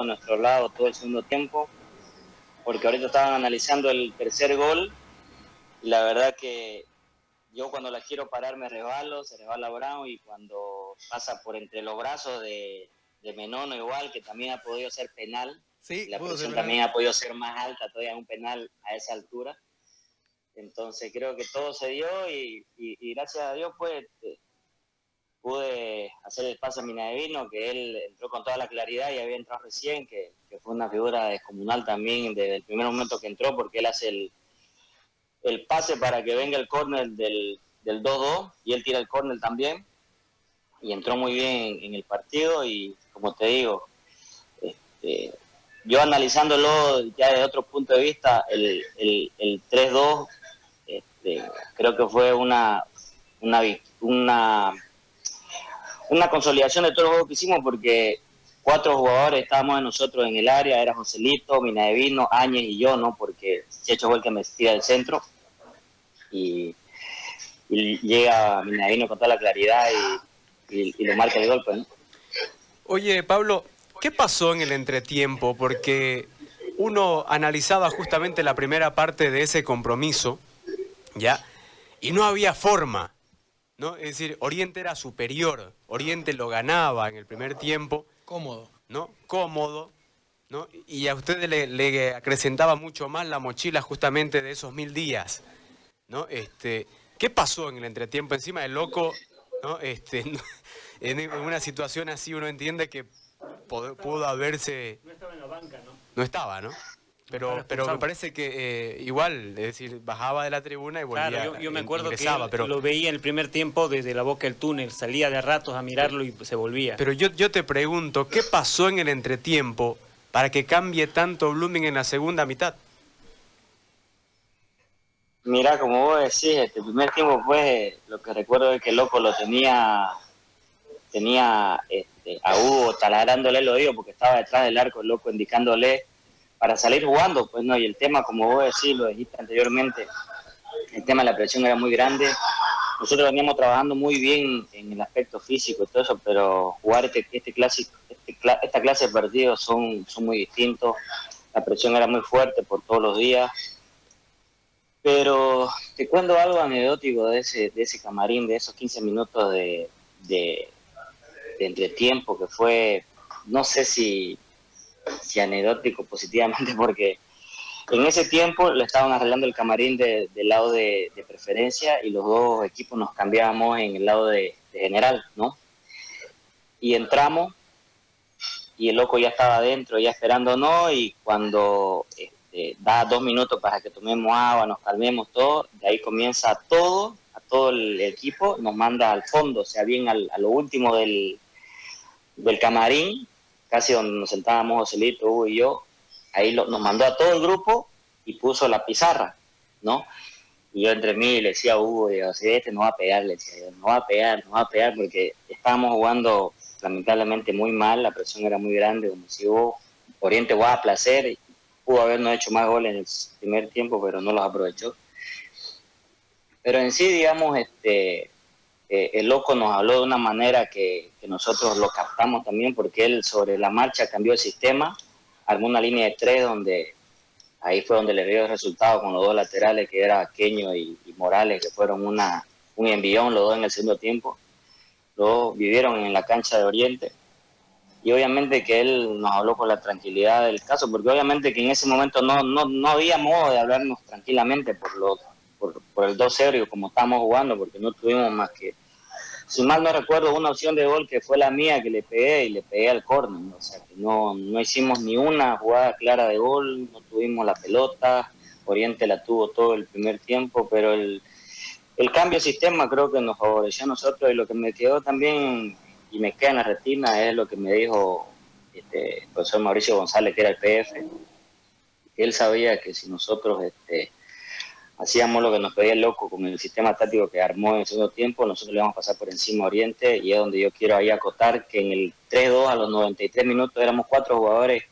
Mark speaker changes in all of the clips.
Speaker 1: a nuestro lado todo el segundo tiempo, porque ahorita estaban analizando el tercer gol y la verdad que yo cuando la quiero parar me resbalo, se resbala Brown y cuando pasa por entre los brazos de, de Menono igual, que también ha podido ser penal,
Speaker 2: Sí,
Speaker 1: la presión también ha podido ser más alta todavía un penal a esa altura. Entonces creo que todo se dio y, y- y gracias a Dios pues eh, pude hacer el pase a Minadevino, que él entró con toda la claridad y había entrado recién, que, fue una figura descomunal también desde el primer momento que entró, porque él hace el, el pase para que venga el córner del, del 2-2 y él tira el córner también. Y entró muy bien en el partido y como te digo, este, yo analizándolo ya desde otro punto de vista, el, el, el 3-2 este, creo que fue una, una, una, una consolidación de todos los juegos que hicimos porque cuatro jugadores estábamos de nosotros en el área, era Joselito, Minadevino, Áñez y yo, ¿no? Porque Checho fue el que me tira del centro y, y llega Minadevino con toda la claridad y, y, y lo marca el golpe, ¿no?
Speaker 2: Oye, Pablo, ¿qué pasó en el entretiempo? Porque uno analizaba justamente la primera parte de ese compromiso, ¿ya? Y no había forma, ¿no? Es decir, Oriente era superior, Oriente lo ganaba en el primer tiempo,
Speaker 3: Cómodo.
Speaker 2: ¿no? Cómodo, ¿no? Y a ustedes le, le acrecentaba mucho más la mochila justamente de esos mil días, ¿no? Este, ¿Qué pasó en el entretiempo? Encima del loco, ¿no? Este, en en una situación así uno entiende que pudo haberse...
Speaker 4: No estaba en la banca, ¿no?
Speaker 2: No estaba, ¿no? Pero, pero me parece que eh, igual, es decir, bajaba de la tribuna y volvía,
Speaker 4: Claro, yo, yo me acuerdo que
Speaker 2: pero...
Speaker 4: lo veía en el primer tiempo desde la boca del túnel, salía de ratos a mirarlo y se volvía.
Speaker 2: Pero yo, yo te pregunto, ¿qué pasó en el entretiempo para que cambie tanto Blooming en la segunda mitad?
Speaker 1: Mira, como vos decís, este primer tiempo fue, lo que recuerdo es que el loco lo tenía, tenía este, a Hugo taladrándole el oído porque estaba detrás del arco, el loco indicándole para salir jugando, pues no, y el tema, como vos decís, lo dijiste anteriormente, el tema de la presión era muy grande. Nosotros veníamos trabajando muy bien en el aspecto físico y todo eso, pero jugar este, este clásico, este esta clase de partidos son, son muy distintos. La presión era muy fuerte por todos los días. Pero te cuento algo anecdótico de ese, de ese camarín, de esos 15 minutos de, de, de entretiempo, que fue, no sé si, si anecdótico positivamente, porque en ese tiempo le estaban arreglando el camarín de- del lado de, de preferencia y los dos equipos nos cambiábamos en el lado de, de general, ¿no? Y entramos y el loco ya estaba adentro, ya esperándonos y cuando este, da dos minutos para que tomemos agua, nos calmemos todo, de ahí comienza todo, a todo el equipo, nos manda al fondo, o sea, bien al- a lo último del, del camarín, casi donde nos sentábamos Joselito, Hugo y yo, ahí lo- nos mandó a todo el grupo y puso la pizarra, ¿no? Y yo entre mí le decía a Hugo, digo, si este no va a pegar, le decía no va a pegar, no va a pegar, porque estábamos jugando lamentablemente muy mal, la presión era muy grande, como si Hugo, Oriente jugaba a placer, y pudo habernos hecho más goles en el primer tiempo, pero no los aprovechó. Pero en sí, digamos, este, eh, el loco nos habló de una manera que, nosotros lo captamos también, porque él sobre la marcha cambió el sistema, armó una línea de tres donde ahí fue donde le dio el resultado con los dos laterales, que era Queño y, y Morales, que fueron una, un envión los dos en el segundo tiempo. Los vivieron en la cancha de Oriente. Y obviamente que él nos habló con la tranquilidad del caso, porque obviamente que en ese momento no, no, no había modo de hablarnos tranquilamente por, lo, por, por el 2-0 y como estábamos jugando, porque no tuvimos más que, si mal no recuerdo, una opción de gol que fue la mía que le pegué y le pegué al córner, ¿no? o sea que no, no hicimos ni una jugada clara de gol, no tuvimos la pelota, Oriente la tuvo todo el primer tiempo, pero el, el cambio de sistema creo que nos favoreció a nosotros y lo que me quedó también y me queda en la retina es lo que me dijo este, el profesor Mauricio González, que era el PF, él sabía que si nosotros este, hacíamos lo que nos pedía el loco con el sistema táctico que armó en el segundo tiempo, nosotros le vamos a pasar por encima a Oriente y es donde yo quiero ahí acotar que en el 3-2 a los 93 minutos éramos cuatro jugadores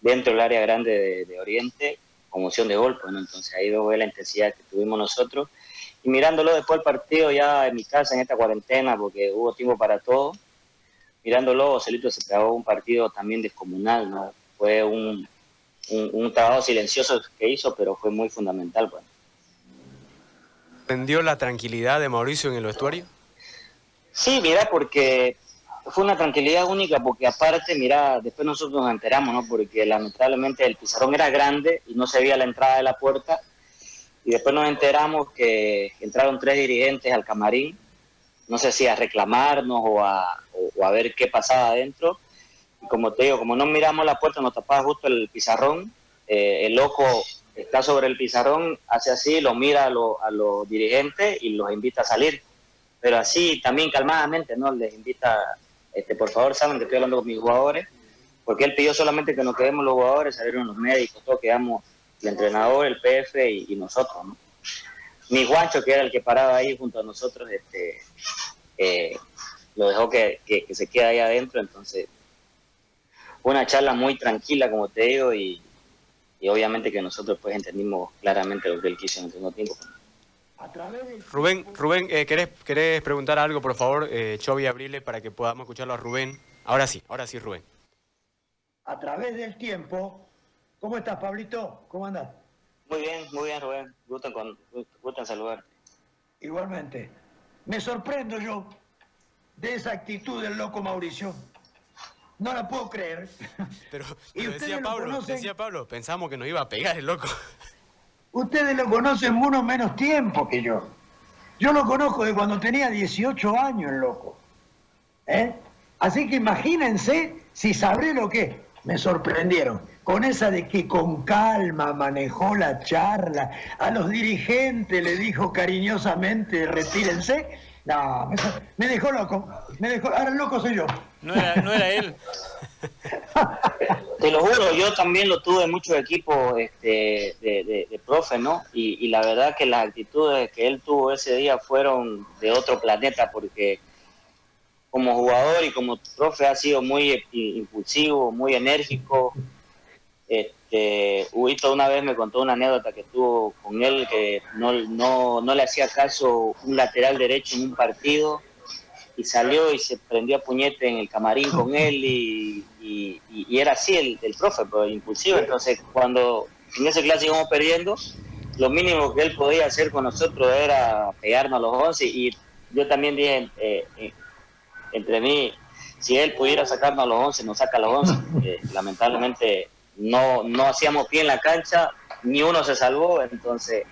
Speaker 1: dentro del área grande de, Oriente con opción de gol, pues, ¿no? entonces ahí veo la intensidad que tuvimos nosotros y mirándolo después del partido ya en mi casa en esta cuarentena porque hubo tiempo para todo, mirándolo, Celito se trabó un partido también descomunal, ¿no? fue un, un, trabajo silencioso que hizo, pero fue muy fundamental. Pues.
Speaker 2: ¿Prendió la tranquilidad de Mauricio en el vestuario?
Speaker 1: Sí, mira, porque fue una tranquilidad única, porque aparte, mira, después nosotros nos enteramos, ¿no? Porque lamentablemente el pizarrón era grande y no se veía la entrada de la puerta. Y después nos enteramos que entraron tres dirigentes al camarín, no sé si a reclamarnos o a, o a ver qué pasaba adentro como te digo, como no miramos la puerta, nos tapaba justo el pizarrón, eh, el loco está sobre el pizarrón, hace así, lo mira a, los dirigentes y los invita a salir. Pero así, también calmadamente, ¿no? Les invita, este, por favor, saben que estoy hablando con mis jugadores, porque él pidió solamente que nos quedemos los jugadores, salieron los médicos, todos quedamos el entrenador, el PF y, nosotros, ¿no? Mi guancho, que era el que paraba ahí junto a nosotros, este, eh, lo dejó que, que, que se quede ahí adentro, entonces una charla muy tranquila, como te digo, y, obviamente que nosotros pues entendimos claramente lo que él quiso en el segundo tiempo.
Speaker 2: Rubén, Rubén eh, ¿querés, preguntar algo, por favor, eh, Chovy Abrile, para que podamos escucharlo a Rubén? Ahora sí, ahora sí, Rubén.
Speaker 3: A través del tiempo, ¿cómo estás, Pablito? ¿Cómo andas?
Speaker 1: Muy bien, muy bien, Rubén. Gusto con, gusto en saludarte.
Speaker 3: Igualmente. Me sorprendo yo de esa actitud del loco Mauricio. No la puedo creer.
Speaker 2: Pero, decía, Pablo, decía Pablo, pensamos que nos iba a pegar el loco.
Speaker 3: Ustedes lo conocen uno menos tiempo que yo. Yo lo conozco de cuando tenía 18 años, el loco. ¿Eh? Así que imagínense si sabré lo que Me sorprendieron. Con esa de que con calma manejó la charla, a los dirigentes le dijo cariñosamente, retírense. No, me, dejó loco. Me dejó, ahora el loco soy yo.
Speaker 4: No era, no era él.
Speaker 1: Te lo juro, yo también lo tuve en muchos equipos este, de, de, profe, ¿no? Y, la verdad que las actitudes que él tuvo ese día fueron de otro planeta, porque como jugador y como profe ha sido muy impulsivo, muy enérgico. Este, Huito una vez me contó una anécdota que tuvo con él, que no, no, no le hacía caso un lateral derecho en un partido y salió y se prendió a puñete en el camarín con él y, era así el, el profe, pues, impulsivo. Entonces, cuando en ese clase íbamos perdiendo, lo mínimo que él podía hacer con nosotros era pegarnos a los 11 y yo también dije eh, eh, entre mí, si él pudiera sacarnos a los 11, nos saca a los 11. lamentablemente no, no hacíamos pie en la cancha, ni uno se salvó, entonces...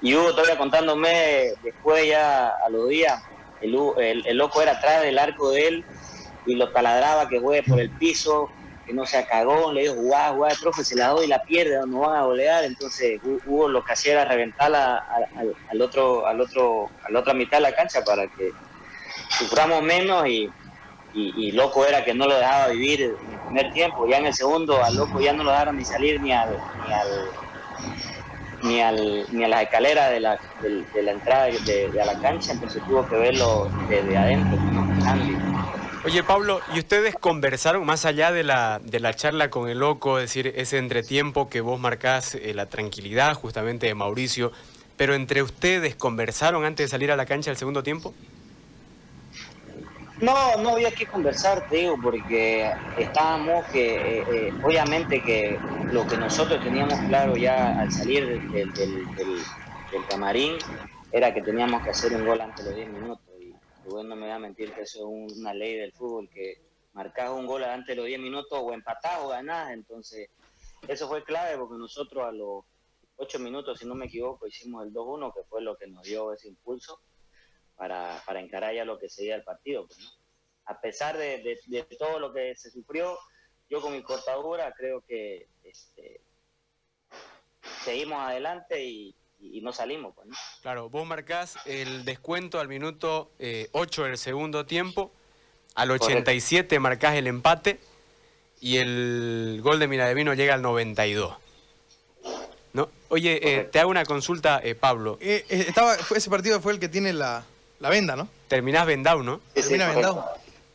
Speaker 1: Y Hugo todavía contándome después ya a los días, el, loco era atrás del arco de él y lo taladraba que juegue por el piso, que no sea cagón, le dijo, guau, guau, profe, se la doy y la pierde, no van a golear, entonces Hugo lo que hacía era reventarla al, al, otro, al otro, a la otra mitad de la cancha para que suframos menos y, y, loco era que no lo dejaba vivir en el primer tiempo, ya en el segundo al loco ya no lo dejaron ni salir ni al, ni al ni, al, ni a las escaleras de la, de, la entrada de, a la cancha, entonces tuvo que verlo desde adentro.
Speaker 2: Oye Pablo, ¿y ustedes conversaron más allá de la, de la charla con el loco, es decir, ese entretiempo que vos marcás, eh, la tranquilidad justamente de Mauricio, pero entre ustedes conversaron antes de salir a la cancha el segundo tiempo?
Speaker 1: No, no había que conversar, te digo, porque estábamos que, eh, eh, obviamente que lo que nosotros teníamos claro ya al salir del, del, camarín era que teníamos que hacer un gol antes de los 10 minutos. Y bueno, no me va a mentir que eso es una ley del fútbol, que marcas un gol antes de los 10 minutos o empatás o ganás. Entonces, eso fue clave porque nosotros a los 8 minutos, si no me equivoco, hicimos el 2-1, que fue lo que nos dio ese impulso para, para encarar ya lo que sería el partido. Pues, A pesar de, de, todo lo que se sufrió, yo con mi cortadura creo que este, seguimos adelante y, y, no salimos. Pues,
Speaker 2: Claro, vos marcás el descuento al minuto 8 eh, del segundo tiempo, al 87 marcás el empate y el gol de Miradevino llega al 92. ¿No? Oye, eh, te hago una consulta, eh, Pablo.
Speaker 5: estaba, ese partido fue el que tiene la, la venda, ¿no?
Speaker 2: Terminás vendado, ¿no?
Speaker 1: Sí,
Speaker 2: vendado.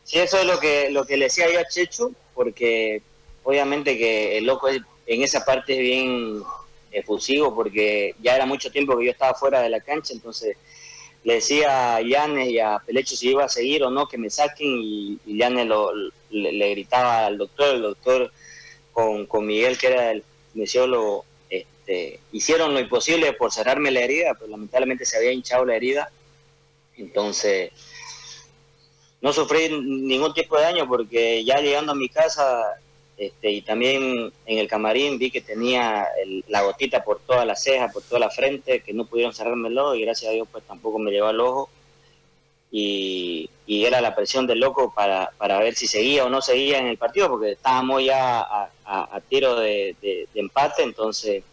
Speaker 1: Sí, eso es lo que, lo que le decía yo a Checho, porque obviamente que el loco en esa parte es bien efusivo, porque ya era mucho tiempo que yo estaba fuera de la cancha, entonces le decía a Yanes y a Pelecho si iba a seguir o no, que me saquen, y, y Yanes lo, le, gritaba al doctor, el doctor con, con Miguel, que era el kinesiólogo, este, hicieron lo imposible por cerrarme la herida, pero lamentablemente se había hinchado la herida. Entonces, no sufrí ningún tipo de daño porque ya llegando a mi casa este, y también en el camarín vi que tenía el- la gotita por toda la ceja, por toda la frente, que no pudieron cerrármelo y gracias a Dios pues tampoco me llegó al ojo. Y, era la presión del loco para, para ver si seguía o no seguía en el partido, porque estábamos ya a, a- tiro de, empate, entonces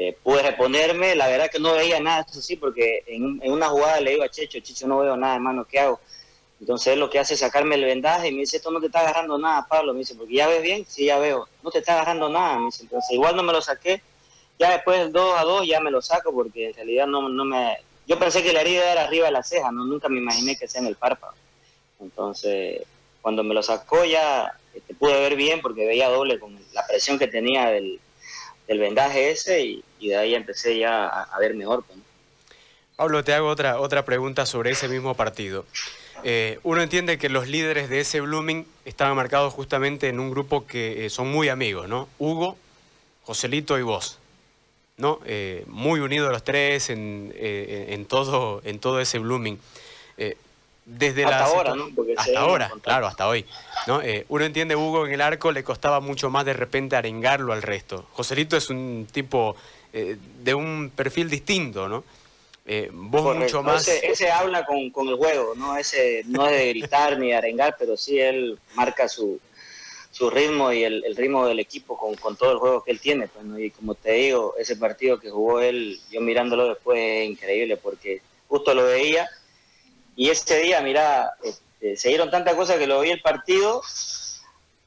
Speaker 1: este, pude reponerme. La verdad que no veía nada, eso sí, porque en, en una jugada le digo a Checho, Checho, no veo nada, hermano, ¿qué hago? Entonces lo que hace es sacarme el vendaje y me dice, esto no te está agarrando nada, Pablo. Me dice, porque ya ves bien, sí, ya veo. No te está agarrando nada, me dice. Entonces igual no me lo saqué. Ya después del 2 a 2 ya me lo saco porque en realidad no, no me... Yo pensé que la herida era arriba de la ceja, no nunca me imaginé que sea en el párpado. Entonces, cuando me lo sacó ya este, pude ver bien porque veía doble con la presión que tenía del, del vendaje ese y, y de ahí empecé ya a, a ver mejor. pues, ¿no?
Speaker 2: Pablo, te hago otra, otra pregunta sobre ese mismo partido. Eh, uno entiende que los líderes de ese Blooming estaban marcados justamente en un grupo que eh, son muy amigos, ¿no? Hugo, Joselito y vos, ¿no? Eh, muy unidos los tres en, en, todo, en todo ese Blooming. Desde
Speaker 1: Hasta
Speaker 2: la
Speaker 1: ahora, ¿no? Porque
Speaker 2: hasta ahora, claro, hasta hoy. ¿No? Eh, uno entiende, Hugo, en el arco le costaba mucho más de repente arengarlo al resto. Joselito es un tipo eh, de un perfil distinto, ¿no? Eh, vos
Speaker 1: Correcto.
Speaker 2: mucho más...
Speaker 1: Ese, ese habla con, con el juego, ¿no? Ese no es de gritar ni de arengar, pero sí él marca su, su ritmo y el, el ritmo del equipo con, con todo el juego que él tiene. Pues, ¿no? Y como te digo, ese partido que jugó él, yo mirándolo después es increíble porque justo lo veía y ese día, mira, este, se dieron tantas cosas que lo vi el partido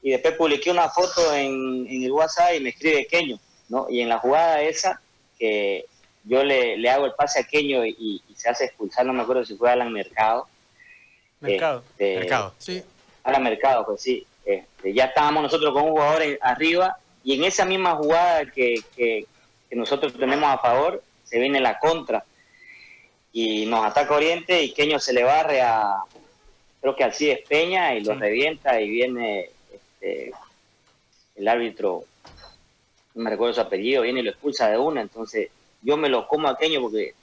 Speaker 1: y después publiqué una foto en, en el WhatsApp y me escribe Keño, ¿no? Y en la jugada esa, que yo le, le hago el pase a Keño y, y se hace expulsar, no me acuerdo si fue Alan Mercado.
Speaker 4: Mercado.
Speaker 1: Este,
Speaker 2: Mercado.
Speaker 5: Sí.
Speaker 1: Alan Mercado, pues sí. Este, ya estábamos nosotros con un jugador en- arriba y en esa misma jugada que, que- que nosotros tenemos a favor, se viene la contra y nos ataca Oriente y Keño se le barre a, creo que Alcides Peña y lo
Speaker 4: Sí.
Speaker 1: revienta y viene este, el árbitro, no me recuerdo su apellido, viene y lo expulsa de una, entonces yo me lo como a Keño porque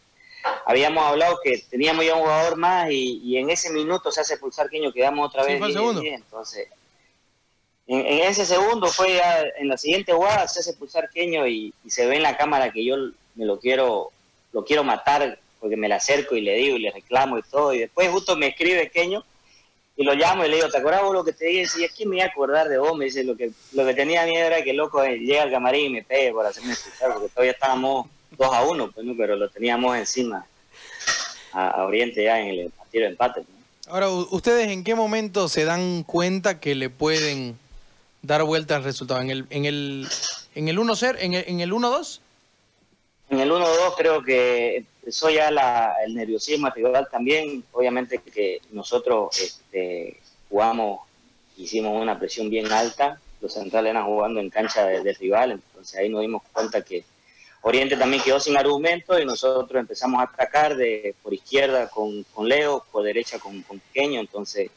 Speaker 1: habíamos hablado que teníamos ya un jugador más y, y en ese minuto se hace expulsar Keño, quedamos otra
Speaker 5: Sí,
Speaker 1: vez
Speaker 5: fue el
Speaker 1: 10,
Speaker 5: segundo.
Speaker 1: 10, entonces en, en ese segundo fue ya, en la siguiente jugada se hace expulsar Keño y, y se ve en la cámara que yo me lo quiero lo quiero matar porque me le acerco y le digo y le reclamo y todo y después justo me escribe Keño y lo llamo y le digo, ¿te acordás vos lo que te dije? Y es que me iba a acordar de vos, me dice, lo que, lo que tenía miedo era que el loco eh, llegue al camarín y me pegue por hacerme escuchar, porque todavía estábamos 2 a 1, pues, ¿no? pero lo teníamos encima a, a Oriente ya en el partido de empate. ¿no?
Speaker 5: Ahora, ¿ustedes en qué momento se dan cuenta que le pueden dar vuelta al resultado? ¿En el, en el, en el 1-0? ¿En el, en el 1-2?
Speaker 1: En el 1-2 creo que empezó ya la, el nerviosismo rival también. Obviamente que nosotros este, jugamos, hicimos una presión bien alta. Los centrales eran jugando en cancha de- rival. Entonces ahí nos dimos cuenta que Oriente también quedó sin argumento y nosotros empezamos a atacar de, por izquierda con, con Leo, por derecha con, con Pequeño. Entonces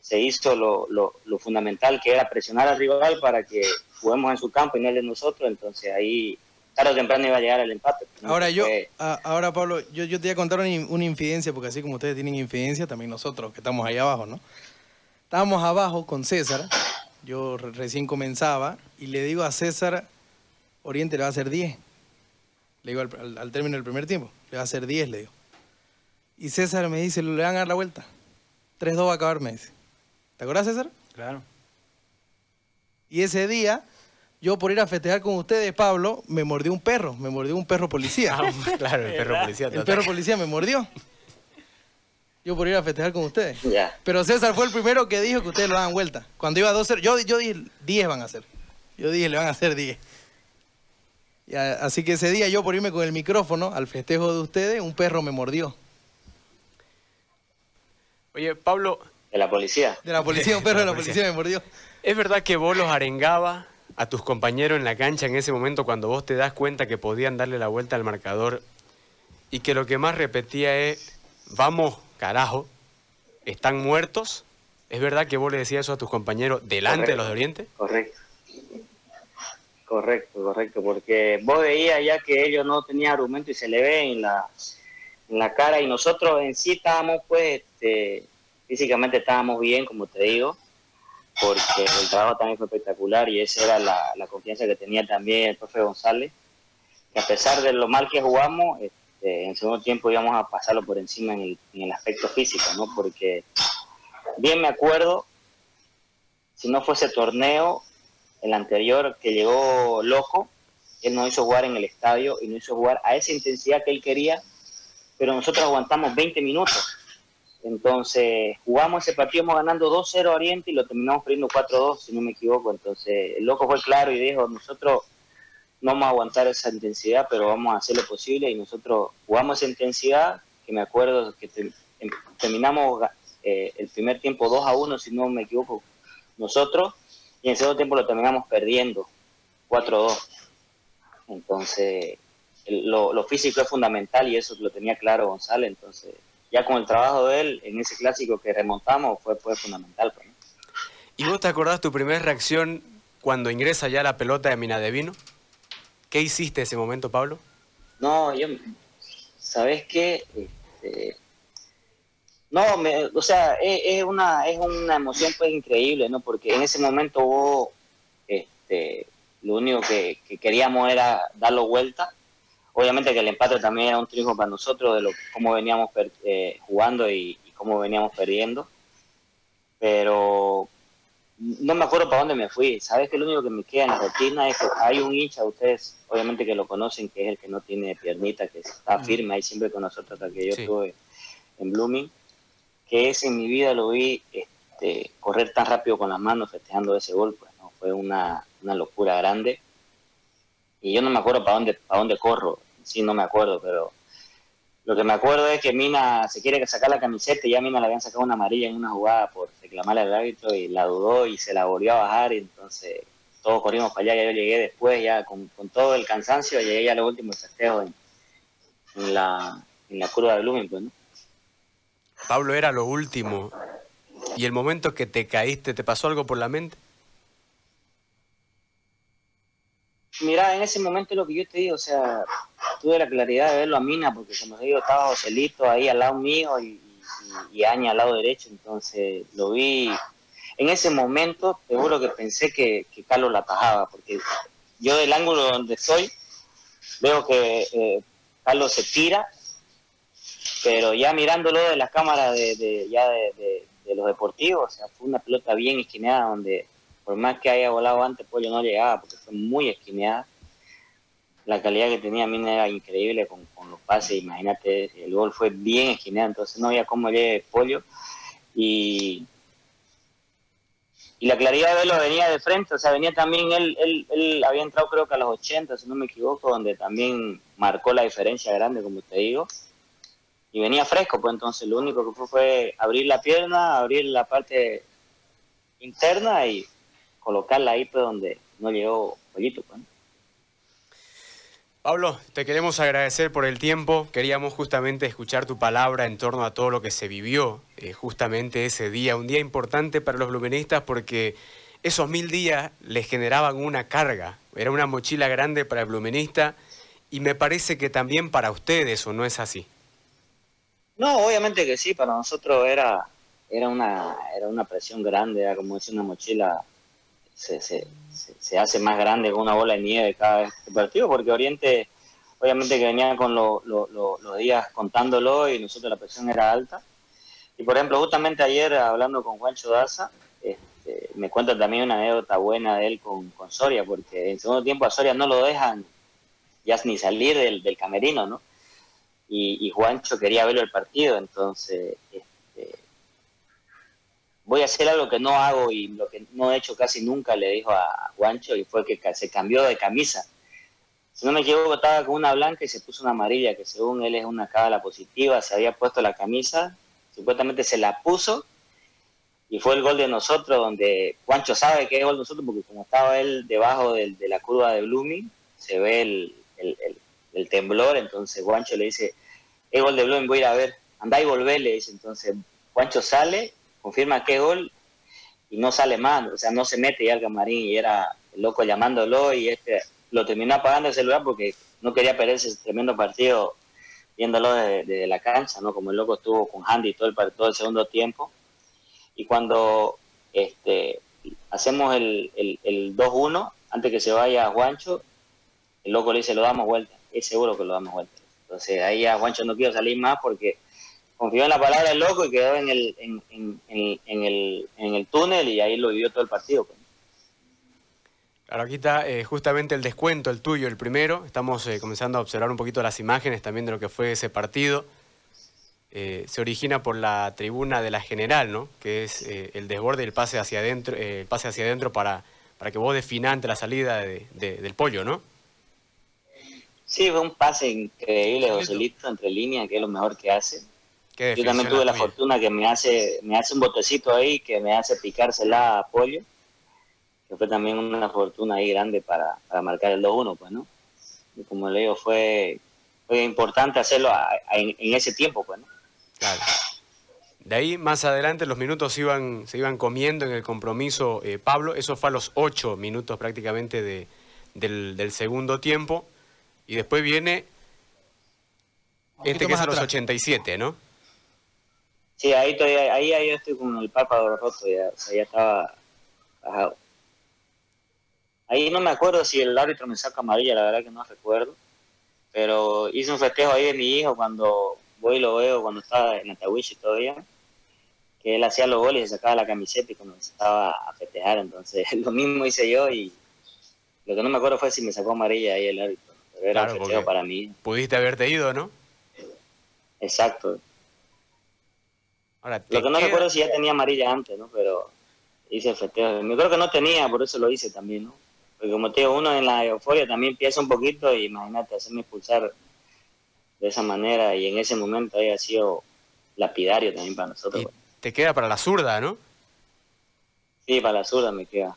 Speaker 1: se hizo lo, lo, lo fundamental que era presionar al rival para que juguemos en su campo y no el de nosotros. Entonces ahí tarde o temprano iba a llegar el empate. ¿no?
Speaker 5: Ahora yo, ahora Pablo, yo, yo te voy a contar una, una infidencia, porque así como ustedes tienen infidencia, también nosotros que estamos ahí abajo, ¿no? Estábamos abajo con César, yo re- recién comenzaba, y le digo a César, Oriente le va a hacer 10. Le digo al, al- al término del primer tiempo, le va a hacer 10, le digo. Y César me dice, le van a dar la vuelta. 3-2 va a acabar, me dice. ¿Te acuerdas, César?
Speaker 4: Claro.
Speaker 5: Y ese día, yo por ir a festejar con ustedes, Pablo, me mordió un perro, me mordió un perro policía.
Speaker 2: Ah, claro, el perro policía.
Speaker 5: El perro policía me mordió. Yo por ir a festejar con ustedes.
Speaker 1: Ya.
Speaker 5: Pero César fue el primero que dijo que ustedes lo dan vuelta. Cuando iba a 2-0, yo, yo dije 10 van a hacer. Yo dije, le van a hacer 10. Y a- así que ese día yo por irme con el micrófono al festejo de ustedes, un perro me mordió.
Speaker 2: Oye, Pablo,
Speaker 1: de la policía.
Speaker 5: De la policía, un perro de la
Speaker 2: policía.
Speaker 5: policía me mordió.
Speaker 2: ¿es verdad que vos los arengabas a tus compañeros en la cancha en ese momento cuando vos te das cuenta que podían darle la vuelta al marcador y que lo que más repetía es, vamos, carajo, están muertos? ¿Es verdad que vos le decías eso a tus compañeros delante de los de Oriente?
Speaker 1: Correcto. Correcto, correcto, porque vos veías ya que ellos no tenían argumento y se le ve en la, en la cara y nosotros en sí estábamos pues este, físicamente estábamos bien, como te digo, porque el trabajo también fue espectacular y esa era la, confianza que tenía también el profe González, que a pesar de lo mal que jugamos, este, en segundo tiempo íbamos a pasarlo por encima en el, en el aspecto físico, ¿no? Porque bien me acuerdo, si no fuese torneo, el anterior que llegó loco, él nos hizo jugar en el estadio y nos hizo jugar a esa intensidad que él quería, pero nosotros aguantamos 20 minutos. Entonces jugamos ese partido, íbamos ganando 2-0 a Oriente y lo terminamos perdiendo 4-2, si no me equivoco. Entonces el loco fue claro y dijo, nosotros no vamos a aguantar esa intensidad, pero vamos a hacer lo posible y nosotros jugamos esa intensidad, que me acuerdo que em- terminamos eh, el primer tiempo 2 a 1, si no me equivoco, nosotros, y en segundo tiempo lo terminamos perdiendo 4-2. Entonces, lo físico es fundamental y eso lo tenía claro González. Entonces, ya con el trabajo de él en ese clásico que remontamos fue, fue fundamental. pues, ¿no?
Speaker 2: ¿Y vos te acordás tu primera reacción cuando ingresa ya la pelota de Minadevino? ¿Qué hiciste ese momento, Pablo?
Speaker 1: No, yo, ¿sabes qué? Este, no, me, o sea, es, es una, es una emoción pues increíble, ¿no? Porque en ese momento vos, este, lo único que, que queríamos era darlo vuelta. Obviamente que el empate también era un triunfo para nosotros de lo cómo veníamos per- eh, jugando y, y cómo veníamos perdiendo. Pero no me acuerdo para dónde me fui. Sabes que lo único que me queda en la retina es que hay un hincha, ustedes obviamente que lo conocen, que es el que no tiene piernita, que está firme ahí siempre con nosotros hasta que yo
Speaker 2: Sí.
Speaker 1: estuve en Blooming, que ese en mi vida lo vi este, correr tan rápido con las manos festejando ese gol, pues no fue una, una locura grande. Y yo no me acuerdo para dónde, para dónde corro, sí no me acuerdo, pero lo que me acuerdo es que Mina se quiere sacar la camiseta y ya Mina le habían sacado una amarilla en una jugada por reclamarle al árbitro y la dudó y se la volvió a bajar y entonces todos corrimos para allá, ya yo llegué después ya con, con todo el cansancio, llegué ya a los últimos en, en la, en la curva de Blooming, pues, ¿no?
Speaker 2: Pablo era lo último. ¿Y el momento que te caíste, te pasó algo por la mente?
Speaker 1: Mira, en ese momento lo que yo te digo, o sea, tuve la claridad de verlo a Mina, porque como te digo, estaba Joselito ahí al lado mío y, y, Aña al lado derecho, entonces lo vi. En ese momento, te juro que pensé que, Carlos la atajaba, porque yo del ángulo donde estoy, veo que eh, Carlos se tira, pero ya mirándolo de las cámaras de, ya de- de los deportivos, o sea, fue una pelota bien esquineada donde por más que haya volado antes, Pollo no llegaba porque fue muy esquineada. La calidad que tenía Mina era increíble con, los pases, imagínate, el gol fue bien esquineado, entonces no había cómo llegue Pollo. Y, y la claridad de verlo venía de frente, o sea, venía también, él, él, él había entrado creo que a los 80, si no me equivoco, donde también marcó la diferencia grande, como te digo. Y venía fresco, pues entonces lo único que fue fue abrir la pierna, abrir la parte interna y colocarla ahí pues donde no llegó Pollito, pues. ¿no?
Speaker 2: Pablo, te queremos agradecer por el tiempo. Queríamos justamente escuchar tu palabra en torno a todo lo que se vivió eh, justamente ese día. Un día importante para los blumenistas porque esos mil días les generaban una carga. Era una mochila grande para el blumenista y me parece que también para ustedes, ¿o no es así?
Speaker 1: No, obviamente que sí, para nosotros era, era, una, era una presión grande, era como decir una mochila, se, se, se, hace más grande con una bola de nieve cada vez que partido, porque Oriente obviamente que venía con lo- lo- lo- los días contándolo y nosotros la presión era alta. Y por ejemplo, justamente ayer hablando con Juancho Daza, este, me cuenta también una anécdota buena de él con, con Soria, porque en segundo tiempo a Soria no lo dejan ya ni salir del, del camerino, ¿no? y, y Juancho quería verlo el partido, entonces este, voy a hacer algo que no hago y lo que no he hecho casi nunca, le dijo a Juancho, y fue que se cambió de camisa. Si no me equivoco, estaba con una blanca y se puso una amarilla, que según él es una cábala positiva, se había puesto la camisa, supuestamente se la puso, y fue el gol de nosotros, donde Juancho sabe que es gol de nosotros, porque como estaba él debajo del- de, la curva de Blooming, se ve el, el- temblor, entonces Juancho le dice, es gol de Blooming, voy a ir a ver, andá y volvé, le dice, entonces Juancho sale, confirma es gol, y no sale mal, o sea, no se mete ya al camarín y era el loco llamándolo y este lo terminó apagando el celular porque no quería perder ese tremendo partido viéndolo desde la cancha, ¿no? Como el loco estuvo con Handy todo el, todo el segundo tiempo. Y cuando este, hacemos el, el, 2-1, antes que se vaya Juancho, el loco le dice, lo damos vuelta. Es seguro que lo damos vuelta. Entonces ahí a Juancho no quiero salir más porque confió en la palabra del loco y quedó en el, en, en, en, el, en el túnel y ahí lo vivió todo el partido. Pues.
Speaker 2: Claro, aquí está eh, justamente el descuento, el tuyo, el primero. Estamos eh, comenzando a observar un poquito las imágenes también de lo que fue ese partido. Eh, se origina por la tribuna de la general, ¿no? Que es el desborde y el pase hacia adentro, el pase hacia adentro para, para que vos definas ante la salida del pollo, ¿no?
Speaker 1: Sí, fue un pase increíble, Joselito, entre líneas, que es lo mejor que hace. Yo también tuve la, fortuna que me hace, me hace un botecito ahí que me hace picársela a pollo que fue también una fortuna ahí grande para, marcar el 2-1, pues, ¿no? Y como le digo, fue, fue importante hacerlo en, ese tiempo, pues, ¿no?
Speaker 2: Claro. De ahí más adelante los minutos iban, se iban comiendo en el compromiso, eh, Pablo, eso fue a los ocho minutos prácticamente de, del, segundo tiempo, y después viene este que es a los 87, ¿no?
Speaker 1: Sí, ahí, todavía, ahí, ahí estoy con el párpado roto, ya, o sea, ya estaba bajado. Ahí no me acuerdo si el árbitro me saca amarilla, la verdad que no recuerdo. Pero hice un festejo ahí de mi hijo cuando voy y lo veo, cuando estaba en Atahuichi todavía, que él hacía los goles y sacaba la camiseta y comenzaba a festejar. Entonces, lo mismo hice yo y lo que no me acuerdo fue si me sacó amarilla ahí el árbitro. Pero era un festejo para mí.
Speaker 2: Pudiste haberte ido, ¿no?
Speaker 1: Exacto. Lo que no recuerdo es si ya tenía amarilla antes, ¿no? Pero hice el festejo. Yo creo que no tenía, por eso lo hice también, ¿no? Porque como te digo, uno en la euforia también piensa un poquito y imagínate hacerme expulsar de esa manera y en ese momento haya sido lapidario también para nosotros. Pues.
Speaker 2: te queda para la zurda, ¿no?
Speaker 1: Sí, para la zurda me queda.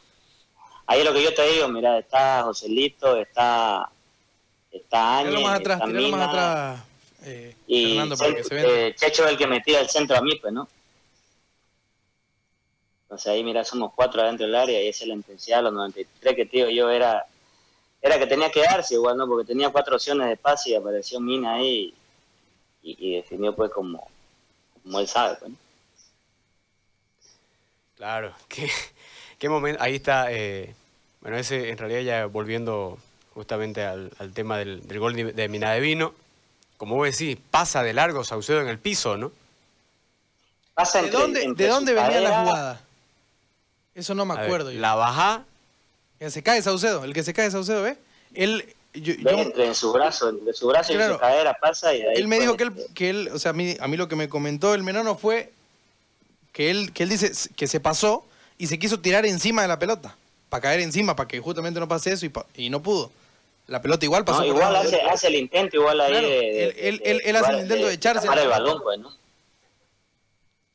Speaker 1: Ahí es lo que yo te digo, mira, está Joselito, está, está Áñez, más atrás, está Mina, más atrás, eh, y Fernando, para que se eh, Checho es el que metía el centro a mí, pues, ¿no? Entonces ahí, mira, somos cuatro adentro del área y esa es la intensidad, los 93 que tío yo era, era que tenía que darse igual, ¿no? Porque tenía cuatro opciones de pase y apareció Mina ahí y, definió pues como, como él sabe, pues.
Speaker 2: Claro, qué, qué momento, ahí está, eh, bueno, ese en realidad ya volviendo justamente al, tema del, gol de, Mina de Vino, como vos decís, pasa de largo Saucedo en el piso, ¿no?
Speaker 5: Pasa ¿De dónde, ¿de dónde venía la jugada? Eso no me acuerdo.
Speaker 2: la baja.
Speaker 5: Que se cae Saucedo, el que se cae Saucedo, ¿ves? Él.
Speaker 1: Yo, entre en su brazo, entre su brazo y su cadera pasa y ahí
Speaker 5: Él me dijo que él, que él, o sea, a mí, a mí lo que me comentó el menano fue que él, que él dice que se pasó y se quiso tirar encima de la pelota, para caer encima, para que justamente no pase eso y, y no pudo. La pelota igual pasó.
Speaker 1: No, igual hace, hace, el intento, igual ahí.
Speaker 5: él, él, él, hace el intento de, echarse.
Speaker 1: el balón, pues, ¿no?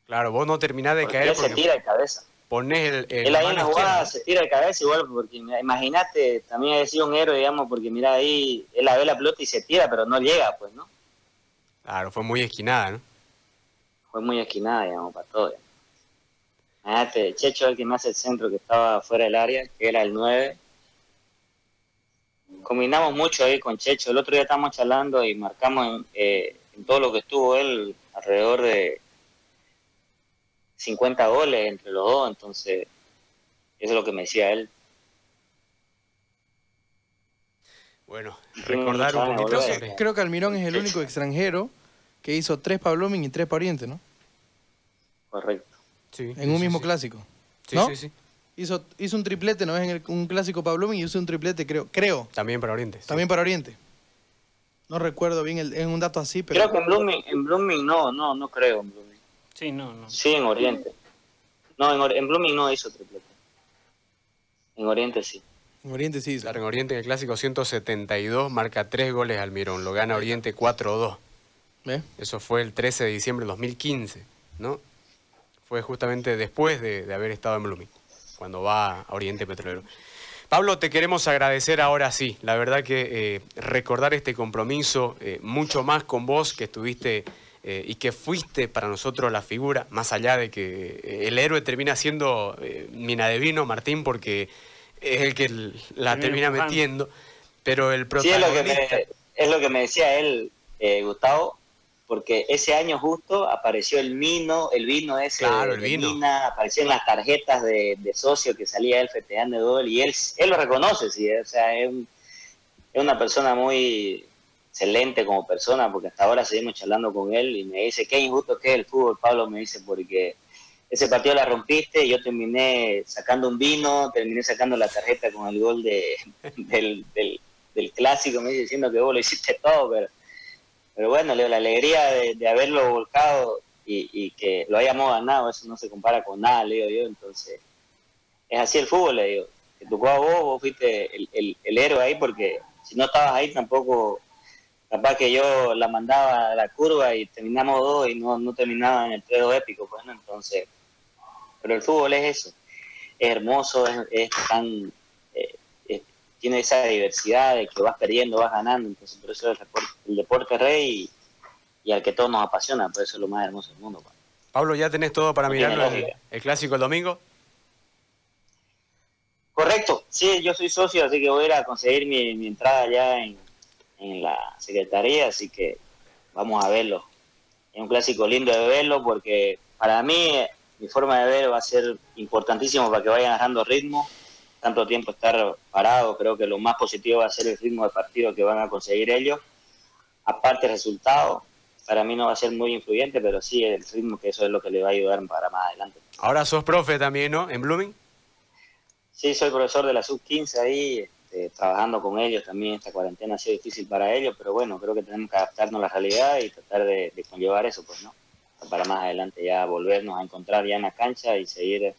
Speaker 2: Claro, vos no terminás de caer.
Speaker 1: Él se tira de cabeza
Speaker 2: pones el,
Speaker 1: el Él ahí en la jugada se tira de cabeza igual, porque imagínate, también ha sido un héroe, digamos, porque mira ahí, él la ve la pelota y se tira, pero no llega, pues, ¿no?
Speaker 2: Claro, fue muy esquinada, ¿no?
Speaker 1: Fue muy esquinada, digamos, para todo. Imagínate, Checho el que me hace el centro que estaba fuera del área, que era el 9. Combinamos mucho ahí con Checho. El otro día estábamos charlando y marcamos eh, en todo lo que estuvo él alrededor de 50 goles entre los dos, entonces eso es lo que me decía él.
Speaker 2: Bueno, recordar un poquito
Speaker 5: Creo que Almirón es el único extranjero que hizo tres para Blooming y tres para Oriente, ¿no?
Speaker 1: Correcto.
Speaker 5: Sí, en un mismo clásico. ¿no? Sí, sí, Hizo, hizo un triplete, ¿no? Es en un clásico para Blooming y hizo un triplete, creo. creo.
Speaker 2: También para Oriente.
Speaker 5: También para Oriente. No recuerdo bien, el, es un dato así, pero...
Speaker 1: Creo que en Blooming, en Blooming no, no, no creo en Blooming.
Speaker 4: Sí, no, no.
Speaker 1: Sí, en Oriente. No, en, en Blooming no hizo triplete. En Oriente sí.
Speaker 5: En Oriente sí.
Speaker 2: Claro, en Oriente en el clásico 172 marca tres goles Almirón, lo gana Oriente 4-2. ¿Eh? Eso fue el 13 de diciembre de 2015, ¿no? Fue justamente después de, haber estado en Blooming, cuando va a Oriente Petrolero. Pablo, te queremos agradecer ahora sí, la verdad que eh, recordar este compromiso, eh, mucho más con vos que estuviste eh, y que fuiste para nosotros la figura, más allá de que eh, el héroe termina siendo eh, Mina de Vino, Martín, porque es el que la termina metiendo, pero el protagonista...
Speaker 1: Sí, es lo que me, es lo que me decía él, Gustavo, porque ese año justo apareció el vino, el vino ese
Speaker 2: claro, el vino.
Speaker 1: Mina, apareció en las tarjetas de, de, socio que salía él festejando gol y él, él lo reconoce, sí, o sea, es, un, es una persona muy excelente como persona, porque hasta ahora seguimos charlando con él y me dice, qué injusto que es el fútbol, Pablo, me dice, porque ese partido la rompiste, yo terminé sacando un vino, terminé sacando la tarjeta con el gol de, del, del, del clásico, me dice, diciendo que vos lo hiciste todo, pero, pero bueno, Leo, la alegría de, de haberlo volcado y, y, que lo hayamos ganado, eso no se compara con nada, le digo yo, entonces es así el fútbol, le digo, te tocó a vos, vos fuiste el, el, héroe ahí, porque si no estabas ahí tampoco capaz que yo la mandaba a la curva y terminamos dos y no, no terminaba en el 3 épico, pues, ¿no? Entonces, pero el fútbol es eso, es hermoso, es, es tan, tiene esa diversidad de que vas perdiendo, vas ganando, entonces por eso es el deporte, el deporte rey y, y, al que todos nos apasiona, por eso es lo más hermoso del mundo. Pues.
Speaker 2: Pablo, ¿ya tenés todo para mirarlo el, el clásico el domingo?
Speaker 1: Correcto, sí, yo soy socio, así que voy a ir a conseguir mi, mi entrada ya en, en la secretaría, así que vamos a verlo. Es un clásico lindo de verlo porque para mí mi forma de ver va a ser importantísimo para que vayan agarrando ritmo. Tanto tiempo estar parado, creo que lo más positivo va a ser el ritmo de partido que van a conseguir ellos. Aparte el resultado, para mí no va a ser muy influyente, pero sí el ritmo, que eso es lo que le va a ayudar para más adelante.
Speaker 2: Ahora sos profe también, ¿no? En Blooming.
Speaker 1: Sí, soy profesor de la sub-15 ahí, este, trabajando con ellos también esta cuarentena ha sido difícil para ellos, pero bueno, creo que tenemos que adaptarnos a la realidad y tratar de, de conllevar eso, pues, ¿no? Para más adelante ya volvernos a encontrar ya en la cancha y seguir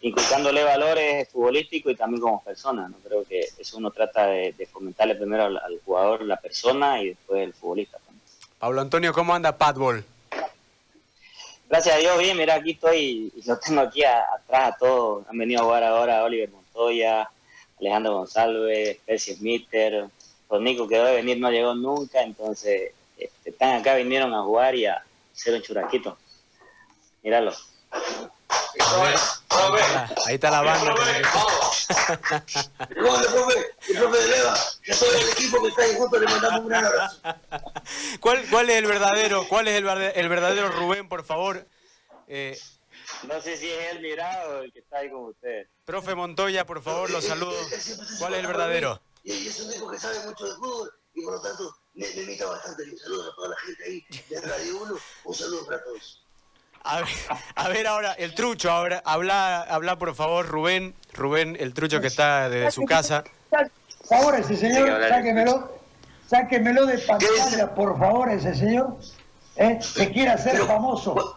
Speaker 1: inculcándole valores futbolísticos y también como personas, ¿no? Creo que eso uno trata de, de fomentarle primero al, al, jugador, la persona y después el futbolista. También.
Speaker 2: Pablo Antonio, ¿cómo anda Patball?
Speaker 1: Gracias a Dios, bien, mira, aquí estoy y lo tengo aquí a, atrás a todos. Han venido a jugar ahora Oliver Montoya, Alejandro González, Percy Smitter, los Nico que debe venir no llegó nunca, entonces este, están acá, vinieron a jugar y a hacer un churaquito. Míralo.
Speaker 2: Ahí está la banda.
Speaker 6: ¿Cómo el profe? El profe de Leva, que todo el equipo que está ahí junto le mandamos un gran abrazo.
Speaker 2: ¿Cuál, ¿Cuál es el verdadero, cuál es el, el verdadero Rubén, por favor?
Speaker 1: Eh, no sé si es el mirado o el que está ahí con usted.
Speaker 2: Profe Montoya, por favor, los saludo. ¿Cuál es el verdadero?
Speaker 6: Y, es un tipo que sabe mucho de fútbol y por lo tanto me, me imita bastante. Un saludo a toda la gente ahí de Radio 1. Un saludo para todos.
Speaker 2: A ver, a ver ahora, el trucho, ahora, habla, habla por favor, Rubén, Rubén, el trucho que está desde su casa.
Speaker 3: Por favor, ese señor, sáquemelo, sáquemelo de pantalla, por favor, ese señor, ¿eh? que quiere hacer
Speaker 6: Pero,
Speaker 3: famoso.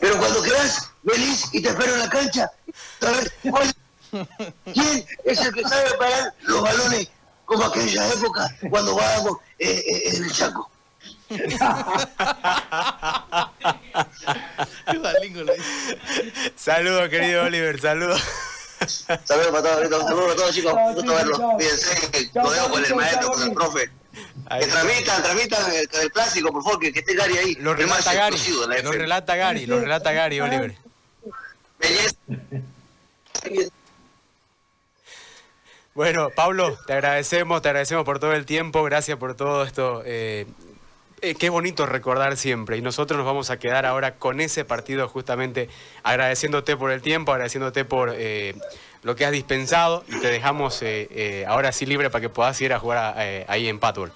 Speaker 6: Pero cuando quieras, venís y te espero en la cancha. ¿Cuál, ¿Quién es el que sabe parar los balones como aquella época cuando jugábamos eh, eh, en el Chaco?
Speaker 2: saludos, querido Oliver, saludos.
Speaker 6: Saludos para todos, saludos para todos chicos, un gusto verlos. Cuídense, lo dejo con el maestro, con el profe. Que transmitan, transmitan el, el, clásico, por favor, que, que esté Gary ahí.
Speaker 2: Lo relata Gary, lo relata Gary, lo relata Gary, Oliver.
Speaker 6: Belleza.
Speaker 2: Bueno, Pablo, te agradecemos, te agradecemos por todo el tiempo, gracias por todo esto. Eh, eh, qué bonito recordar siempre y nosotros nos vamos a quedar ahora con ese partido justamente agradeciéndote por el tiempo, agradeciéndote por eh, lo que has dispensado y te dejamos eh, eh, ahora sí libre para que puedas ir a jugar a, ahí en Patball.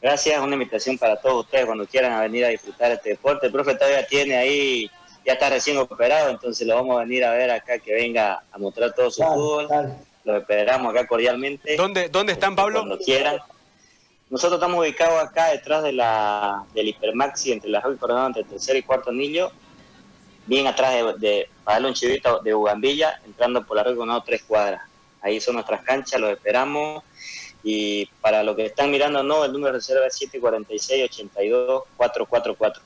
Speaker 1: Gracias, una invitación para todos ustedes cuando quieran venir a disfrutar este deporte. El profe todavía tiene ahí, ya está recién operado, entonces lo vamos a venir a ver acá que venga a mostrar todo su
Speaker 3: Dale,
Speaker 1: fútbol.
Speaker 3: dale.
Speaker 1: Los esperamos acá cordialmente.
Speaker 2: ¿Dónde, dónde están, Pablo?
Speaker 1: Cuando quieran. Nosotros estamos ubicados acá detrás de la, del Hipermaxi, entre la Coronado, entre el tercer y cuarto anillo, bien atrás de, de para darle chivito de Ugambilla, entrando por la Red Coronado tres cuadras. Ahí son nuestras canchas, los esperamos. Y para los que están mirando, no, el número de reserva es 746-82-444.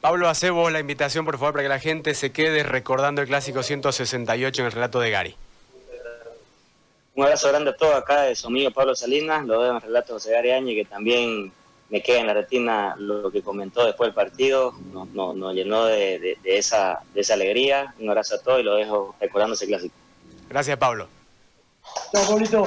Speaker 2: Pablo, hace vos la invitación, por favor, para que la gente se quede recordando el clásico 168 en el relato de Gary.
Speaker 1: Un abrazo grande a todos acá de su amigo Pablo Salinas, lo veo en el relato de José Gary Áñez, que también me queda en la retina lo que comentó después del partido, nos, llenó de, de- de esa, de esa alegría. Un abrazo a todos y lo dejo recordando ese clásico.
Speaker 2: Gracias, Pablo.
Speaker 3: Chao, Pablito.